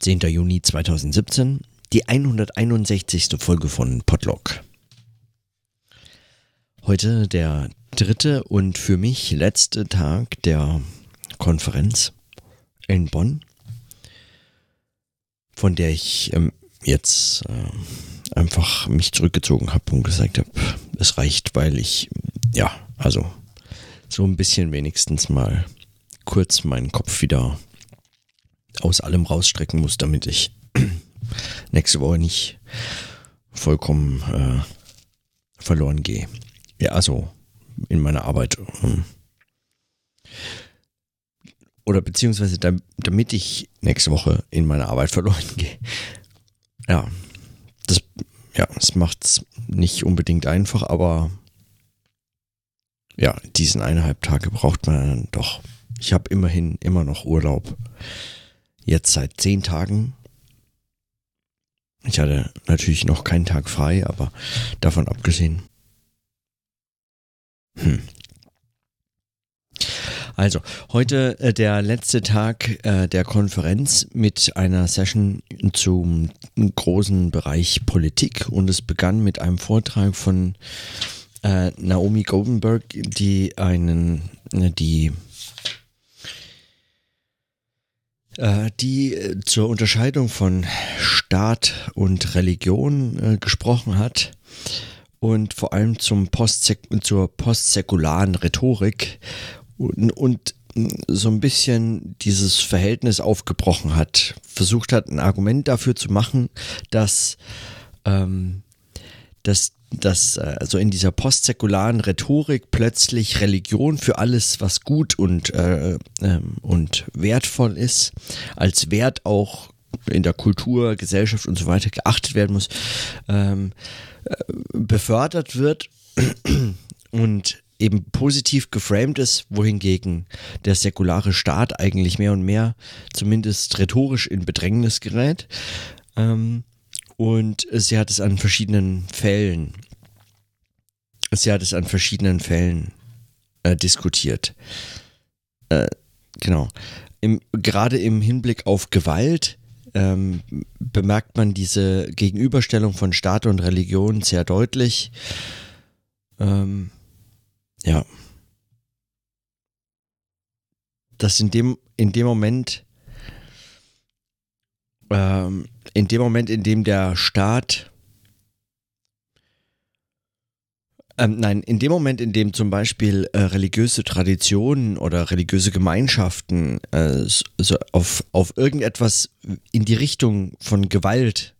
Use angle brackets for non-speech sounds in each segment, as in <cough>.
10. Juni 2017, die 161. Folge von Podlog. Heute der dritte und für mich letzte Tag der Konferenz in Bonn, von der ich ähm, jetzt äh, einfach mich zurückgezogen habe und gesagt habe, es reicht, weil ich, ja, also so ein bisschen wenigstens mal kurz meinen Kopf wieder aus allem rausstrecken muss, damit ich <clears throat> nächste Woche nicht vollkommen äh, verloren gehe. Ja, also in meiner Arbeit. Ähm, oder beziehungsweise damit ich nächste Woche in meiner Arbeit <laughs> verloren gehe. Ja, das, ja, das macht es nicht unbedingt einfach, aber ja, diesen eineinhalb Tage braucht man dann doch. Ich habe immerhin immer noch Urlaub jetzt seit zehn Tagen. Ich hatte natürlich noch keinen Tag frei, aber davon abgesehen. Hm. Also, heute äh, der letzte Tag äh, der Konferenz mit einer Session zum großen Bereich Politik und es begann mit einem Vortrag von äh, Naomi Goldenberg, die einen, die äh, die äh, zur Unterscheidung von Staat und Religion äh, gesprochen hat und vor allem zum Postsek zur postsäkularen Rhetorik und, und so ein bisschen dieses Verhältnis aufgebrochen hat, versucht hat, ein Argument dafür zu machen, dass, ähm, dass dass also in dieser postsäkularen Rhetorik plötzlich Religion für alles, was gut und, äh, äh, und wertvoll ist, als Wert auch in der Kultur, Gesellschaft und so weiter geachtet werden muss, ähm, äh, befördert wird <clears throat> und eben positiv geframed ist, wohingegen der säkulare Staat eigentlich mehr und mehr, zumindest rhetorisch, in Bedrängnis gerät. Ähm, und sie hat es an verschiedenen Fällen, sie hat es an verschiedenen Fällen äh, diskutiert. Äh, genau. Im, gerade im Hinblick auf Gewalt ähm, bemerkt man diese Gegenüberstellung von Staat und Religion sehr deutlich. Ähm, ja. Dass in dem, in dem Moment ähm, in dem Moment, in dem der Staat Ähm, nein, in dem Moment, in dem zum Beispiel äh, religiöse Traditionen oder religiöse Gemeinschaften äh, so auf, auf irgendetwas in die Richtung von Gewalt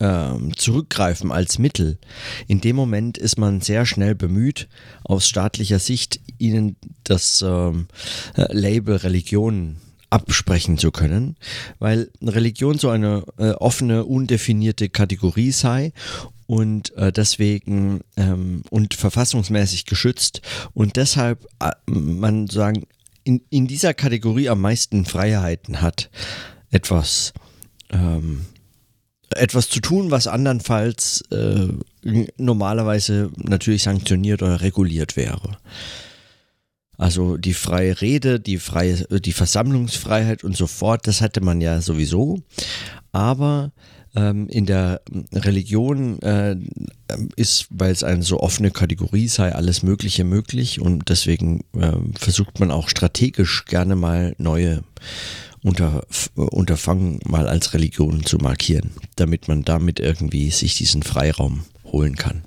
ähm, zurückgreifen als Mittel, in dem Moment ist man sehr schnell bemüht, aus staatlicher Sicht ihnen das ähm, äh, Label Religion absprechen zu können, weil Religion so eine äh, offene, undefinierte Kategorie sei und äh, deswegen ähm, und verfassungsmäßig geschützt und deshalb äh, man sagen in, in dieser Kategorie am meisten Freiheiten hat, etwas ähm, etwas zu tun, was andernfalls äh, normalerweise natürlich sanktioniert oder reguliert wäre. Also die freie Rede, die freie, die Versammlungsfreiheit und so fort, das hatte man ja sowieso. Aber in der Religion äh, ist, weil es eine so offene Kategorie sei, alles Mögliche möglich und deswegen äh, versucht man auch strategisch gerne mal neue unter, Unterfangen mal als Religion zu markieren, damit man damit irgendwie sich diesen Freiraum holen kann.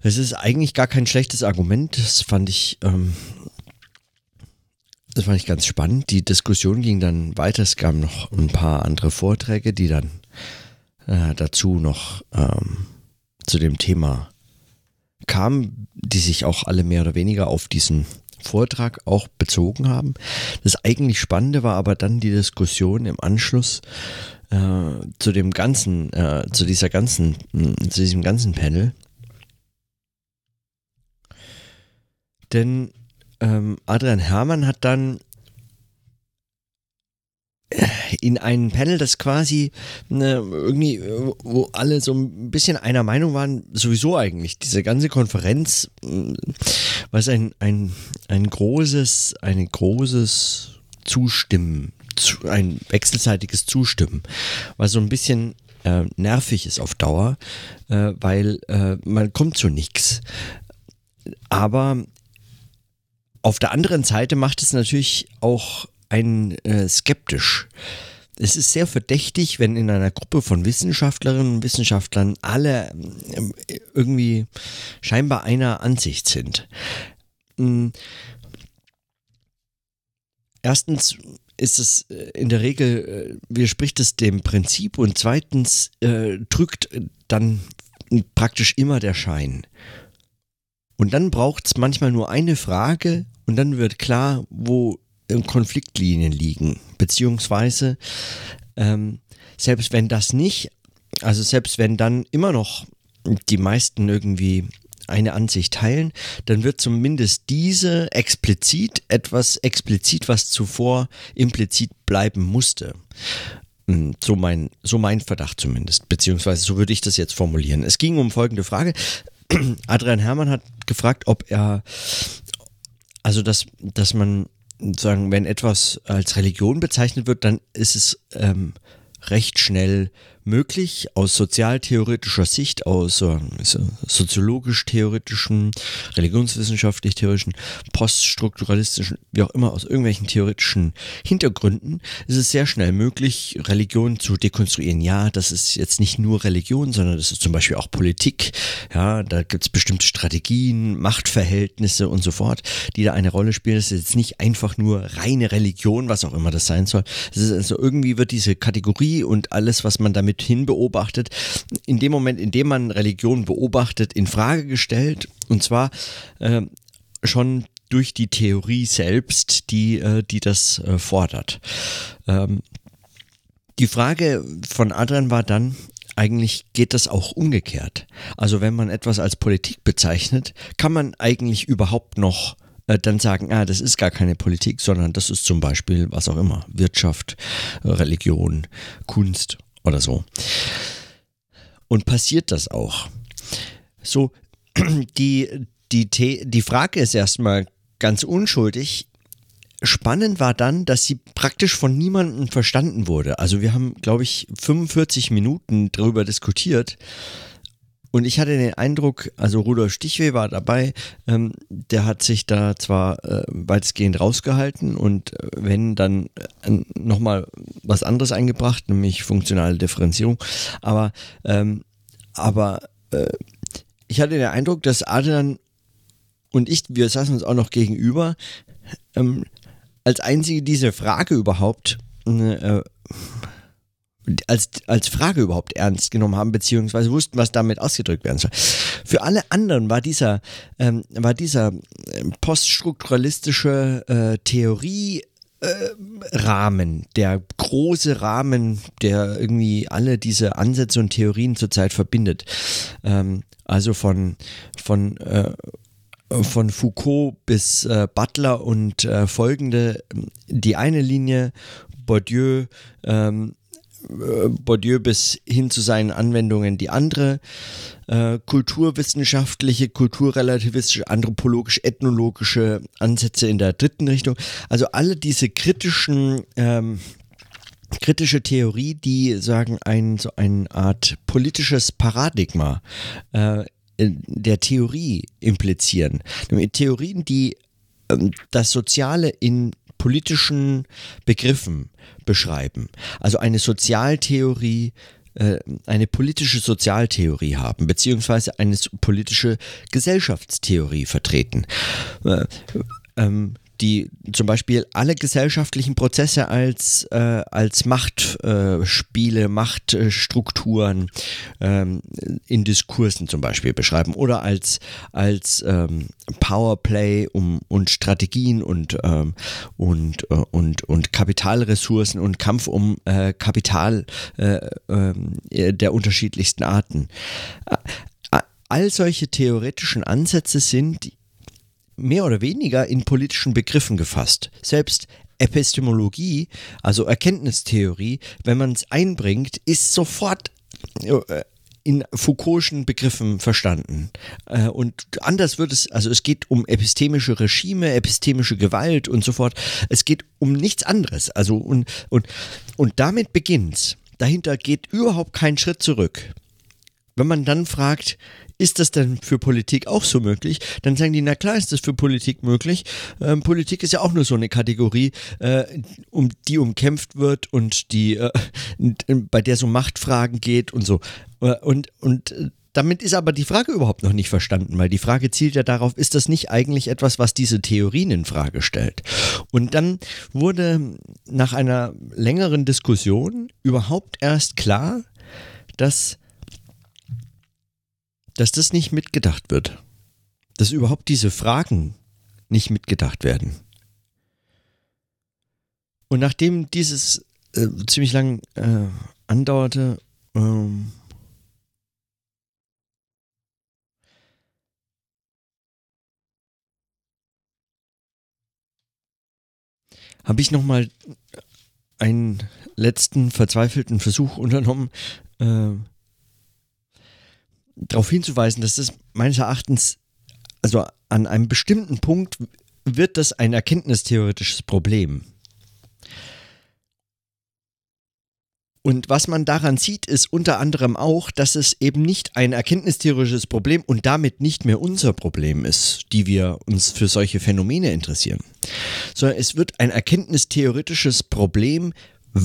Es ist eigentlich gar kein schlechtes Argument. Das fand ich, ähm, das fand ich ganz spannend. Die Diskussion ging dann weiter. Es gab noch ein paar andere Vorträge, die dann äh, dazu noch ähm, zu dem Thema kamen, die sich auch alle mehr oder weniger auf diesen Vortrag auch bezogen haben. Das eigentlich Spannende war aber dann die Diskussion im Anschluss äh, zu dem ganzen, äh, zu dieser ganzen, zu diesem ganzen Panel Denn ähm, Adrian Herrmann hat dann äh, in einem Panel, das quasi ne, irgendwie, wo alle so ein bisschen einer Meinung waren, sowieso eigentlich, diese ganze Konferenz, äh, was ein, ein, ein großes, ein großes Zustimmen ein wechselseitiges Zustimmen, was so ein bisschen äh, nervig ist auf Dauer, äh, weil äh, man kommt zu nichts. Aber auf der anderen Seite macht es natürlich auch einen äh, skeptisch. Es ist sehr verdächtig, wenn in einer Gruppe von Wissenschaftlerinnen und Wissenschaftlern alle äh, irgendwie scheinbar einer Ansicht sind. Hm. Erstens ist es äh, in der Regel, äh, widerspricht es dem Prinzip und zweitens äh, drückt dann praktisch immer der Schein. Und dann braucht es manchmal nur eine Frage und dann wird klar, wo Konfliktlinien liegen. Beziehungsweise, ähm, selbst wenn das nicht, also selbst wenn dann immer noch die meisten irgendwie eine Ansicht teilen, dann wird zumindest diese explizit etwas explizit, was zuvor implizit bleiben musste. Hm, so mein, so mein Verdacht zumindest, beziehungsweise so würde ich das jetzt formulieren. Es ging um folgende Frage. <clears throat> Adrian Herrmann hat gefragt, ob er, also dass, dass man sagen, wenn etwas als Religion bezeichnet wird, dann ist es ähm, recht schnell möglich aus sozialtheoretischer Sicht, aus äh, soziologisch-theoretischen, religionswissenschaftlich-theoretischen, poststrukturalistischen, wie auch immer, aus irgendwelchen theoretischen Hintergründen, ist es sehr schnell möglich, Religion zu dekonstruieren. Ja, das ist jetzt nicht nur Religion, sondern das ist zum Beispiel auch Politik. Ja, da gibt es bestimmte Strategien, Machtverhältnisse und so fort, die da eine Rolle spielen. Das ist jetzt nicht einfach nur reine Religion, was auch immer das sein soll. Es ist also irgendwie wird diese Kategorie und alles, was man damit hin beobachtet, in dem Moment, in dem man Religion beobachtet, in Frage gestellt. Und zwar äh, schon durch die Theorie selbst, die, äh, die das äh, fordert. Ähm, die Frage von Adrian war dann, eigentlich geht das auch umgekehrt. Also wenn man etwas als Politik bezeichnet, kann man eigentlich überhaupt noch äh, dann sagen, ah, das ist gar keine Politik, sondern das ist zum Beispiel was auch immer, Wirtschaft, Religion, Kunst oder so. Und passiert das auch? So, <clears throat> die, die, die Frage ist erstmal ganz unschuldig. Spannend war dann, dass sie praktisch von niemandem verstanden wurde. Also wir haben, glaube ich, 45 Minuten darüber diskutiert und ich hatte den Eindruck, also Rudolf Stichweh war dabei, ähm, der hat sich da zwar äh, weitestgehend rausgehalten und äh, wenn dann äh, nochmal was anderes eingebracht, nämlich funktionale Differenzierung, aber, ähm, aber äh, ich hatte den Eindruck, dass Adrian und ich, wir saßen uns auch noch gegenüber, ähm, als einzige diese Frage überhaupt äh, als, als Frage überhaupt ernst genommen haben, beziehungsweise wussten, was damit ausgedrückt werden soll. Für alle anderen war dieser, ähm, war dieser ähm, poststrukturalistische äh, Theorie äh, Rahmen, der große Rahmen, der irgendwie alle diese Ansätze und Theorien zurzeit verbindet. Ähm, also von, von, äh, von Foucault bis äh, Butler und äh, folgende, die eine Linie, Bourdieu, ähm, äh, Bourdieu bis hin zu seinen Anwendungen die andere, äh, kulturwissenschaftliche, kulturrelativistische, anthropologisch, ethnologische Ansätze in der dritten Richtung. Also alle diese kritischen ähm, kritische Theorie, die sagen ein so eine Art politisches Paradigma äh, der Theorie implizieren. Theorien, die ähm, das Soziale in politischen Begriffen beschreiben. Also eine Sozialtheorie, äh, eine politische Sozialtheorie haben, beziehungsweise eine politische Gesellschaftstheorie vertreten. Äh, ähm, die zum Beispiel alle gesellschaftlichen Prozesse als, äh, als Machtspiele, äh, Machtstrukturen ähm, in Diskursen zum Beispiel beschreiben oder als, als ähm, Powerplay um, und Strategien und, ähm, und, äh, und, und Kapitalressourcen und Kampf um äh, Kapital äh, ähm, der unterschiedlichsten Arten. All solche theoretischen Ansätze sind mehr oder weniger in politischen Begriffen gefasst. Selbst Epistemologie, also Erkenntnistheorie, wenn man es einbringt, ist sofort äh, in Foucault'schen Begriffen verstanden. Äh, und anders wird es, also es geht um epistemische Regime, epistemische Gewalt und so fort. Es geht um nichts anderes. Also und, und, und damit beginnt's. Dahinter geht überhaupt kein Schritt zurück. Wenn man dann fragt, ist das denn für Politik auch so möglich? Dann sagen die, na klar ist das für Politik möglich. Ähm, Politik ist ja auch nur so eine Kategorie, äh, um die umkämpft wird und die, äh, bei der so Machtfragen geht und so. Äh, und, und äh, damit ist aber die Frage überhaupt noch nicht verstanden, weil die Frage zielt ja darauf, ist das nicht eigentlich etwas, was diese Theorien in Frage stellt? Und dann wurde nach einer längeren Diskussion überhaupt erst klar, dass dass das nicht mitgedacht wird. Dass überhaupt diese Fragen nicht mitgedacht werden. Und nachdem dieses äh, ziemlich lang äh, andauerte, ähm, habe ich nochmal einen letzten verzweifelten Versuch unternommen, äh, darauf hinzuweisen, dass das meines Erachtens, also an einem bestimmten Punkt wird das ein erkenntnistheoretisches Problem. Und was man daran sieht, ist unter anderem auch, dass es eben nicht ein erkenntnistheoretisches Problem und damit nicht mehr unser Problem ist, die wir uns für solche Phänomene interessieren, sondern es wird ein erkenntnistheoretisches Problem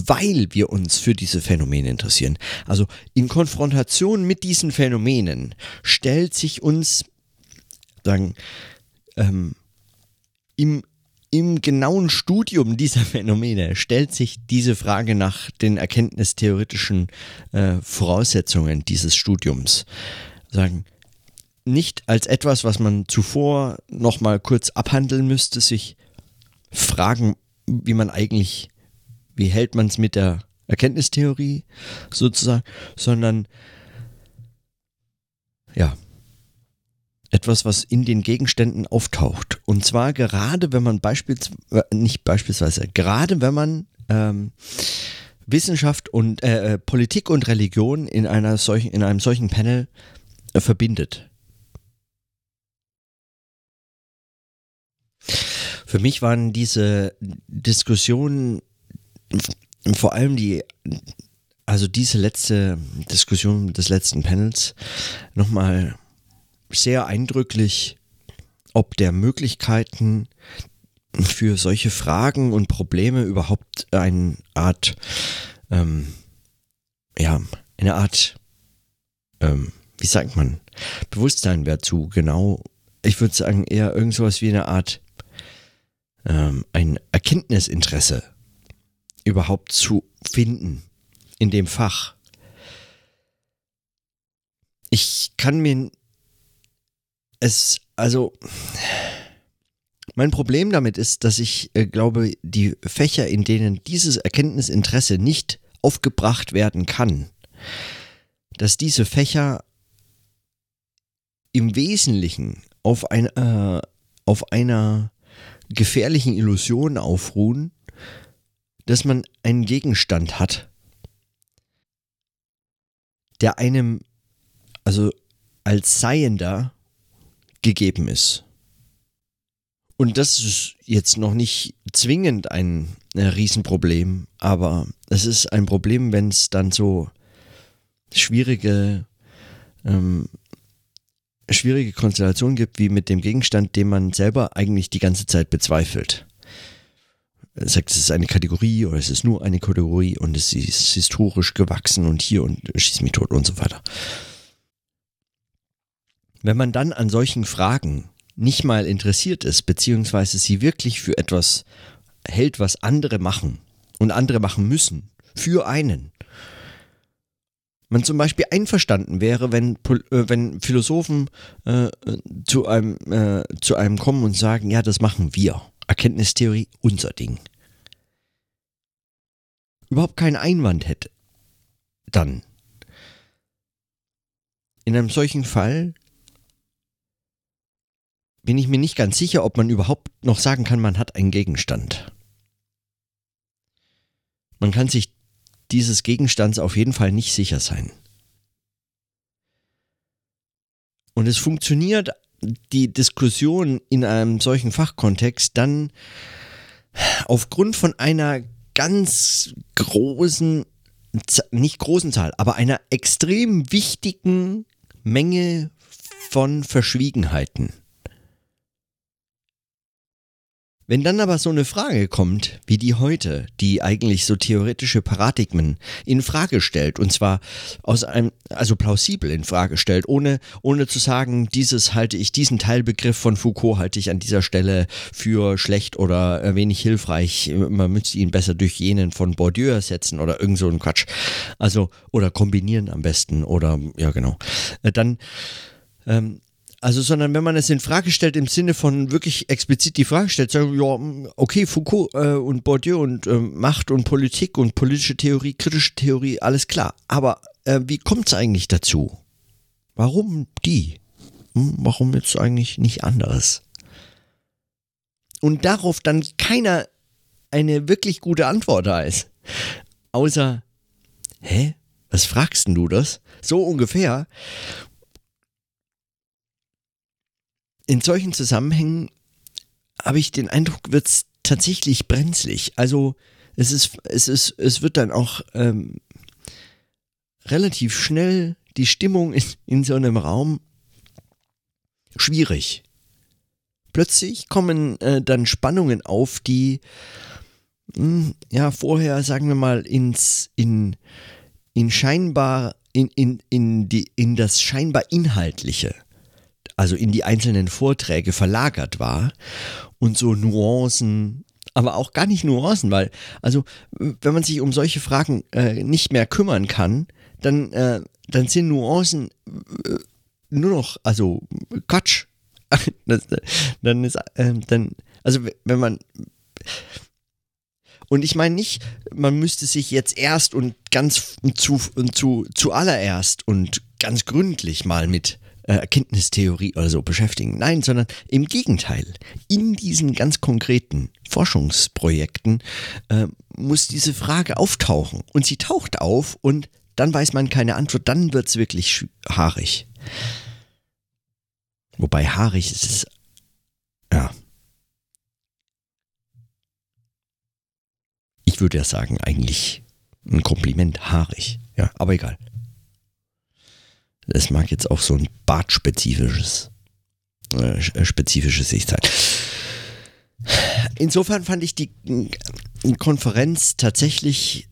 weil wir uns für diese Phänomene interessieren. Also in Konfrontation mit diesen Phänomenen stellt sich uns sagen, ähm, im, im genauen Studium dieser <laughs> Phänomene stellt sich diese Frage nach den erkenntnistheoretischen äh, Voraussetzungen dieses Studiums. Sagen, nicht als etwas, was man zuvor nochmal kurz abhandeln müsste, sich fragen, wie man eigentlich wie hält man es mit der Erkenntnistheorie sozusagen, sondern ja, etwas, was in den Gegenständen auftaucht. Und zwar gerade, wenn man beispielsweise, äh, nicht beispielsweise, gerade wenn man ähm, Wissenschaft und äh, äh, Politik und Religion in einer solchen, in einem solchen Panel äh, verbindet. Für mich waren diese Diskussionen vor allem die, also diese letzte Diskussion des letzten Panels nochmal sehr eindrücklich, ob der Möglichkeiten für solche Fragen und Probleme überhaupt eine Art, ähm, ja, eine Art, ähm, wie sagt man, Bewusstsein wäre zu genau. Ich würde sagen eher irgend sowas wie eine Art, ähm, ein Erkenntnisinteresse überhaupt zu finden in dem Fach. Ich kann mir es, also, mein Problem damit ist, dass ich äh, glaube, die Fächer, in denen dieses Erkenntnisinteresse nicht aufgebracht werden kann, dass diese Fächer im Wesentlichen auf, ein, äh, auf einer gefährlichen Illusion aufruhen, dass man einen Gegenstand hat, der einem, also als Seiender, gegeben ist. Und das ist jetzt noch nicht zwingend ein, Riesenproblem, aber es ist ein Problem, wenn es dann so schwierige, ähm, schwierige Konstellationen gibt, wie mit dem Gegenstand, den man selber eigentlich die ganze Zeit bezweifelt sagt, es ist eine Kategorie oder es ist nur eine Kategorie und es ist historisch gewachsen und hier und schießt mich tot und so weiter. Wenn man dann an solchen Fragen nicht mal interessiert ist, beziehungsweise sie wirklich für etwas hält, was andere machen und andere machen müssen, für einen, man zum Beispiel einverstanden wäre, wenn, äh, wenn Philosophen äh, zu, einem, äh, zu einem kommen und sagen, ja, das machen wir. Erkenntnistheorie unser Ding. Überhaupt keinen Einwand hätte. Dann. In einem solchen Fall bin ich mir nicht ganz sicher, ob man überhaupt noch sagen kann, man hat einen Gegenstand. Man kann sich dieses Gegenstands auf jeden Fall nicht sicher sein. und es funktioniert die Diskussion in einem solchen Fachkontext dann aufgrund von einer ganz großen, nicht großen Zahl, aber einer extrem wichtigen Menge von Verschwiegenheiten. Wenn dann aber so eine Frage kommt, wie die heute, die eigentlich so theoretische Paradigmen in Frage stellt, und zwar aus einem, also plausibel in Frage stellt, ohne, ohne zu sagen, dieses halte ich, diesen Teilbegriff von Foucault halte ich an dieser Stelle für schlecht oder wenig hilfreich, man müsste ihn besser durch jenen von Bourdieu ersetzen oder irgend so ein Quatsch. Also, oder kombinieren am besten, oder, ja, genau. Äh, dann, ähm, also, sondern wenn man es in Frage stellt im Sinne von wirklich explizit die Frage stellt, sagen, ja, okay, Foucault äh, und Bourdieu und äh, Macht und Politik und politische Theorie, kritische Theorie, alles klar. Aber äh, wie kommt es eigentlich dazu? Warum die? Hm, warum jetzt eigentlich nicht anderes? Und darauf dann keiner eine wirklich gute Antwort da ist. Außer, hä? Was fragst denn du das? So ungefähr in solchen Zusammenhängen habe ich den Eindruck, wird es tatsächlich brenzlig. Also es ist, es ist, es wird dann auch ähm, relativ schnell die Stimmung in, in so einem Raum schwierig. Plötzlich kommen äh, dann Spannungen auf, die mh, hm, ja vorher, sagen wir mal, ins, in, in scheinbar, in, in, in, die, in das scheinbar Inhaltliche also in die einzelnen Vorträge verlagert war und so Nuancen, aber auch gar nicht Nuancen, weil, also wenn man sich um solche Fragen äh, nicht mehr kümmern kann, dann, äh, dann sind Nuancen äh, nur noch, also Quatsch. <laughs> das, dann ist, äh, dann, also wenn man, und ich meine nicht, man müsste sich jetzt erst und ganz zu, zu, zuallererst und ganz gründlich mal mit Erkenntnistheorie oder so beschäftigen. Nein, sondern im Gegenteil. In diesen ganz konkreten Forschungsprojekten äh, muss diese Frage auftauchen. Und sie taucht auf und dann weiß man keine Antwort, dann wird es wirklich haarig. Wobei haarig ist es, ja. Ich würde ja sagen, eigentlich ein Kompliment haarig. Ja, aber egal. Es mag jetzt auch so ein Bartspezifisches, äh, äh, spezifische Sicht sein. Insofern fand ich die Konferenz tatsächlich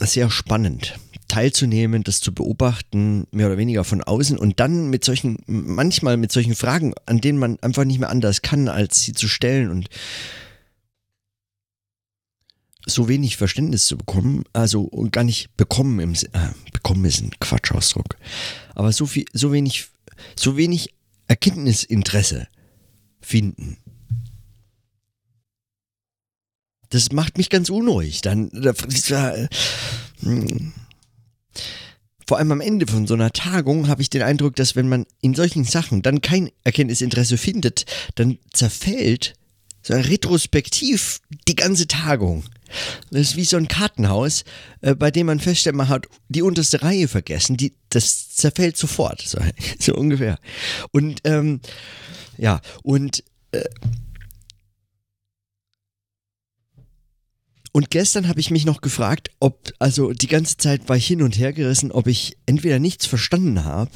sehr spannend teilzunehmen, das zu beobachten, mehr oder weniger von außen und dann mit solchen, manchmal mit solchen Fragen, an denen man einfach nicht mehr anders kann, als sie zu stellen und so wenig Verständnis zu bekommen, also gar nicht bekommen im äh, bekommen ist ein Quatschausdruck, aber so viel, so wenig, so wenig Erkenntnisinteresse finden. Das macht mich ganz unruhig. Dann, äh, hm. vor allem am Ende von so einer Tagung habe ich den Eindruck, dass wenn man in solchen Sachen dann kein Erkenntnisinteresse findet, dann zerfällt so retrospektiv die ganze Tagung. Das ist wie so ein Kartenhaus, äh, bei dem man feststellt, man hat die unterste Reihe vergessen. Die, das zerfällt sofort, so, <laughs> so ungefähr. Und ähm, ja, und äh, Und gestern habe ich mich noch gefragt, ob, also die ganze Zeit war ich hin und her gerissen, ob ich entweder nichts verstanden habe,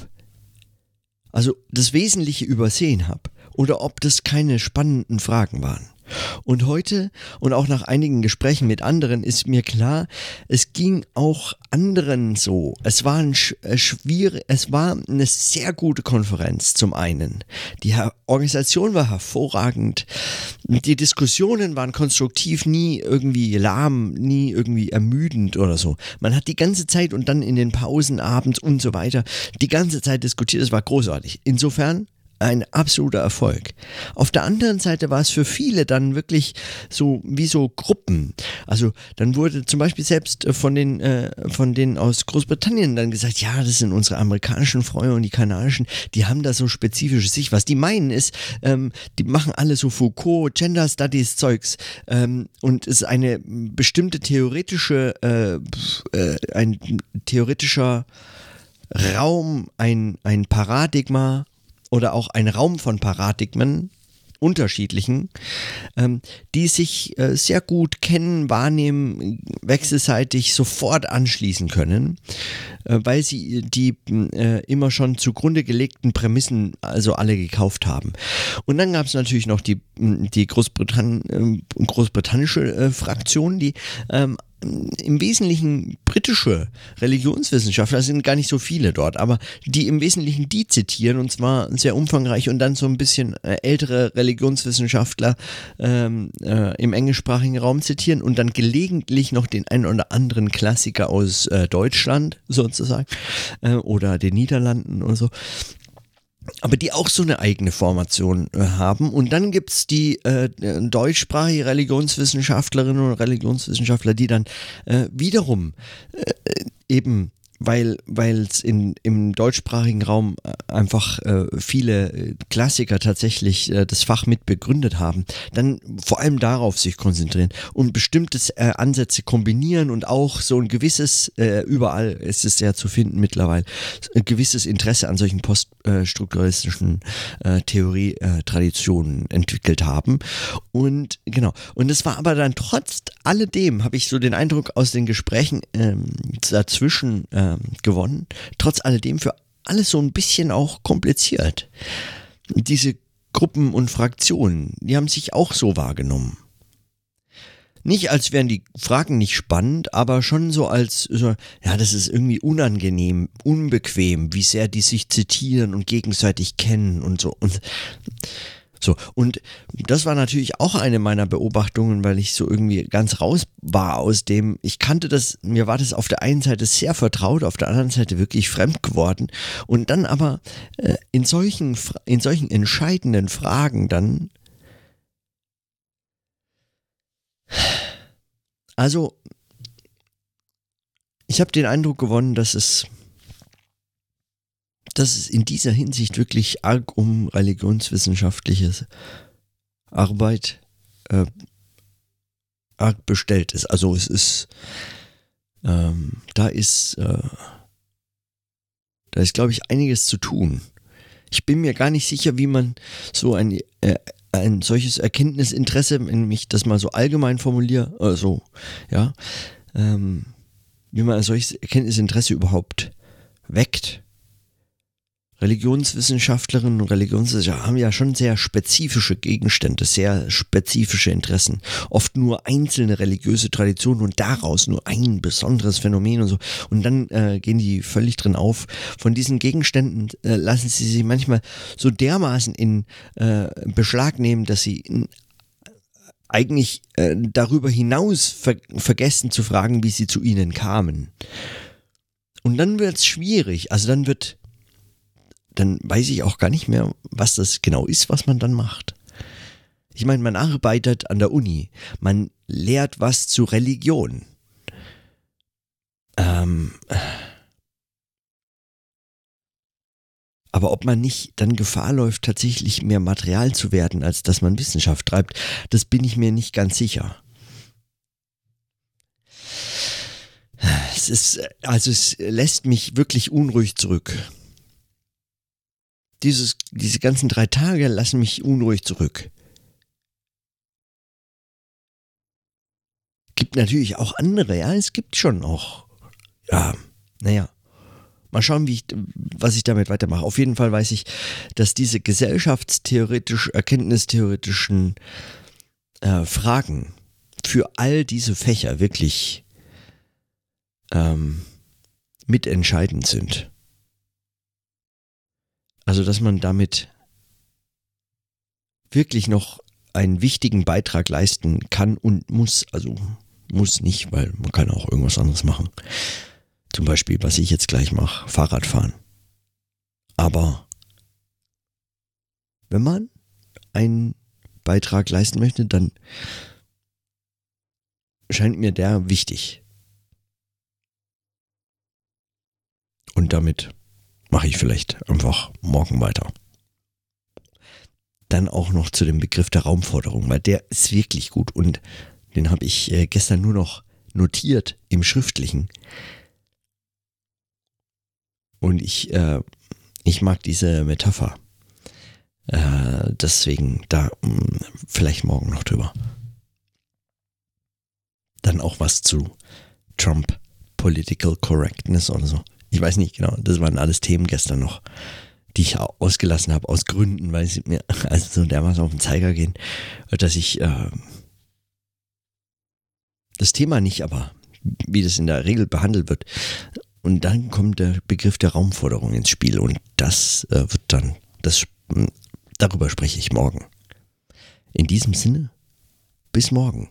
also das Wesentliche übersehen habe, oder ob das keine spannenden Fragen waren. Und heute und auch nach einigen Gesprächen mit anderen ist mir klar, es ging auch anderen so. Es war ein äh, schwierig, es war eine sehr gute Konferenz zum einen. Die Organisation war hervorragend. Die Diskussionen waren konstruktiv, nie irgendwie lahm, nie irgendwie ermüdend oder so. Man hat die ganze Zeit und dann in den Pausen abends und so weiter die ganze Zeit diskutiert. Es war großartig. Insofern ein absoluter Erfolg. Auf der anderen Seite war es für viele dann wirklich so wie so Gruppen. Also dann wurde zum Beispiel selbst äh, von den äh, von denen aus Großbritannien dann gesagt, ja, das sind unsere amerikanischen Freunde und die kanadischen, die haben da so spezifische Sicht. Was die meinen ist, ähm, die machen alle so Foucault, Gender Studies Zeugs ähm, und es ist eine bestimmte theoretische, äh, äh, ein theoretischer Raum, ein, ein Paradigma oder auch ein Raum von Paradigmen, unterschiedlichen, ähm, die sich äh, sehr gut kennen, wahrnehmen, wechselseitig sofort anschließen können, äh, weil sie die äh, immer schon zugrunde gelegten Prämissen also alle gekauft haben. Und dann gab es natürlich noch die, die Großbritannien, äh, großbritannische äh, Fraktion, die ähm, im Wesentlichen britische Religionswissenschaftler, sind gar nicht so viele dort, aber die im Wesentlichen die zitieren und zwar sehr umfangreich und dann so ein bisschen äh, ältere Religionswissenschaftler ähm, äh, im englischsprachigen Raum zitieren und dann gelegentlich noch den einen oder anderen Klassiker aus äh, Deutschland sozusagen äh, oder den Niederlanden oder so aber die auch so eine eigene Formation äh, haben. Und dann gibt's die äh, deutschsprachige Religionswissenschaftlerinnen und Religionswissenschaftler, die dann äh, wiederum äh, eben weil es im deutschsprachigen Raum äh, einfach äh, viele äh, Klassiker tatsächlich äh, das Fach mit begründet haben, dann vor allem darauf sich konzentrieren und bestimmte äh, Ansätze kombinieren und auch so ein gewisses, äh, überall ist es ja zu finden mittlerweile, ein gewisses Interesse an solchen poststrukturalistischen Theorie-Traditionen entwickelt haben. Und genau, und es war aber dann trotz alledem, habe ich so den Eindruck aus den Gesprächen ähm, dazwischen, ähm, gewonnen. Trotz alledem für alles so ein bisschen auch kompliziert. Diese Gruppen und Fraktionen, die haben sich auch so wahrgenommen. Nicht als wären die Fragen nicht spannend, aber schon so als, so, ja, das ist irgendwie unangenehm, unbequem, wie sehr die sich zitieren und gegenseitig kennen und so. Und so, und das war natürlich auch eine meiner Beobachtungen, weil ich so irgendwie ganz raus war aus dem, ich kannte das, mir war das auf der einen Seite sehr vertraut, auf der anderen Seite wirklich fremd geworden. Und dann aber äh, in solchen, in solchen entscheidenden Fragen dann, also, ich habe den Eindruck gewonnen, dass es dass es in dieser Hinsicht wirklich arg um religionswissenschaftliche Arbeit äh, arg bestellt ist. Also es ist, ähm, da ist, äh, da ist, glaube ich, einiges zu tun. Ich bin mir gar nicht sicher, wie man so ein, äh, ein solches Erkenntnisinteresse, wenn ich das mal so allgemein formuliere, also, ja, ähm, wie man ein solches Erkenntnisinteresse überhaupt weckt. Religionswissenschaftlerinnen und Religionswissenschaftler haben ja schon sehr spezifische Gegenstände, sehr spezifische Interessen. Oft nur einzelne religiöse Traditionen und daraus nur ein besonderes Phänomen und so. Und dann äh, gehen die völlig drin auf. Von diesen Gegenständen äh, lassen sie sich manchmal so dermaßen in äh, Beschlag nehmen, dass sie in, eigentlich äh, darüber hinaus ver vergessen zu fragen, wie sie zu ihnen kamen. Und dann wird es schwierig. Also dann wird dann weiß ich auch gar nicht mehr, was das genau ist, was man dann macht. Ich meine, man arbeitet an der Uni, man lehrt was zu Religion. Ähm, aber ob man nicht dann Gefahr läuft, tatsächlich mehr Material zu werden, als dass man Wissenschaft treibt, das bin ich mir nicht ganz sicher. Es ist, also es lässt mich wirklich unruhig zurück dieses, diese ganzen drei Tage lassen mich unruhig zurück. Gibt natürlich auch andere, ja, es gibt schon auch. Ja, naja. Mal schauen, ich, was ich damit weitermache. Auf jeden Fall weiß ich, dass diese gesellschaftstheoretisch, erkenntnistheoretischen äh, Fragen für all diese Fächer wirklich ähm, mitentscheidend sind. Also, dass man damit wirklich noch einen wichtigen Beitrag leisten kann und muss, also muss nicht, weil man kann auch irgendwas anderes machen. Zum Beispiel, was ich jetzt gleich mache, Fahrradfahren. Aber wenn man einen Beitrag leisten möchte, dann scheint mir der wichtig. Und damit mache ich vielleicht einfach morgen weiter. Dann auch noch zu dem Begriff der Raumforderung, weil der ist wirklich gut und den habe ich äh, gestern nur noch notiert im Schriftlichen. Und ich, äh, ich mag diese Metapher. Äh, deswegen da mh, hm, vielleicht morgen noch drüber. Dann auch was zu Trump Political Correctness oder so. Ich weiß nicht genau. Das waren alles Themen gestern noch, die ich ausgelassen habe aus Gründen, weil sie mir <laughs> also so dermaßen auf den Zeiger gehen, dass ich äh, das Thema nicht, aber wie das in der Regel behandelt wird. Und dann kommt der Begriff der Raumforderung ins Spiel und das äh, wird dann, das, darüber spreche ich morgen. In diesem Sinne, bis morgen.